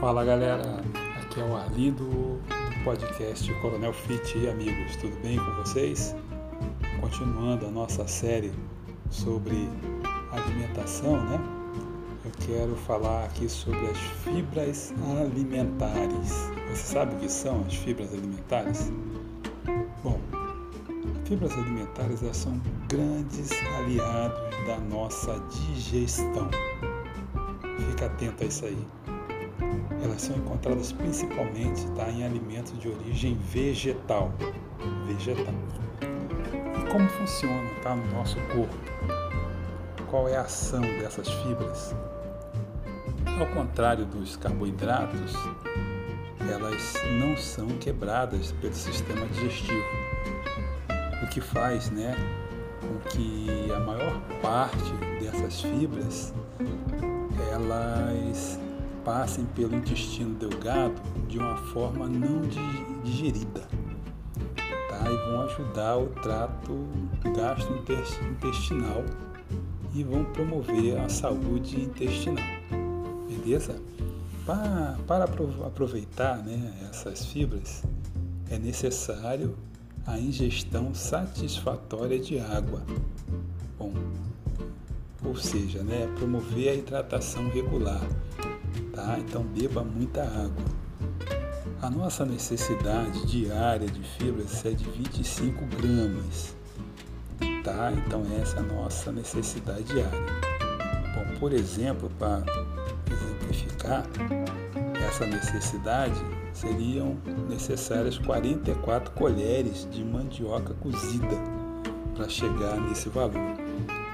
Fala galera, aqui é o Arlindo do podcast Coronel Fit e amigos, tudo bem com vocês? Continuando a nossa série sobre alimentação, né? Eu quero falar aqui sobre as fibras alimentares. Você sabe o que são as fibras alimentares? Bom, fibras alimentares elas são grandes aliados da nossa digestão. Fica atento a isso aí. Elas são encontradas principalmente tá, em alimentos de origem vegetal. Vegetal. E como funciona tá, no nosso corpo? Qual é a ação dessas fibras? Ao contrário dos carboidratos, elas não são quebradas pelo sistema digestivo, o que faz né, com que a maior parte dessas fibras elas passem pelo intestino delgado de uma forma não digerida tá? e vão ajudar o trato gastrointestinal e vão promover a saúde intestinal. Beleza? Para, aproveitar né, essas fibras, é necessário a ingestão satisfatória de água. Bom, ou seja, né, promover a hidratação regular, tá? Então beba muita água. A nossa necessidade diária de fibras é de 25 gramas, tá? Então essa é a nossa necessidade diária. Bom, por exemplo, para exemplificar essa necessidade, seriam necessárias 44 colheres de mandioca cozida para chegar nesse valor,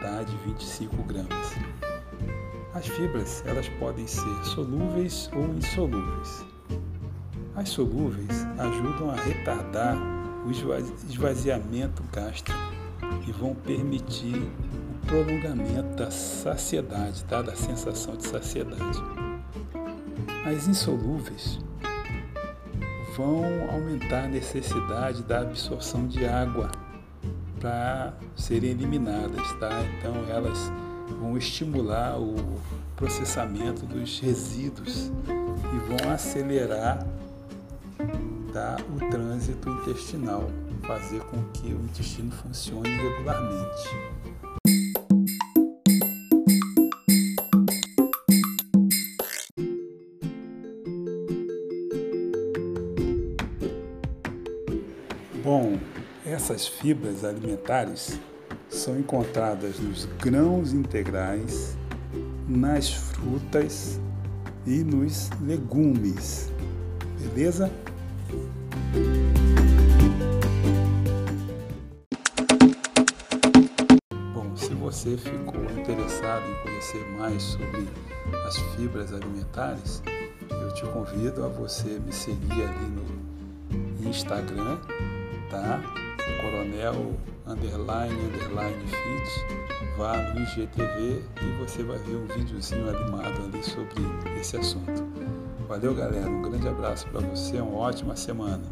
tá? De 25 gramas. As fibras elas podem ser solúveis ou insolúveis. As solúveis ajudam a retardar o esvaziamento gástrico e vão permitir o prolongamento da saciedade, tá? da sensação de saciedade. As insolúveis vão aumentar a necessidade da absorção de água para serem eliminadas, tá? Então elas vão estimular o processamento dos resíduos e vão acelerar tá, o trânsito intestinal, fazer com que o intestino funcione regularmente. Bom, essas fibras alimentares são encontradas nos grãos integrais, nas frutas e nos legumes. Beleza? Bom, se você ficou interessado em conhecer mais sobre as fibras alimentares, eu te convido a você me seguir ali no Instagram, tá? Coronel underline, underline fit, vá no IGTV e você vai ver um videozinho animado ali sobre esse assunto. Valeu, galera. Um grande abraço para você, uma ótima semana.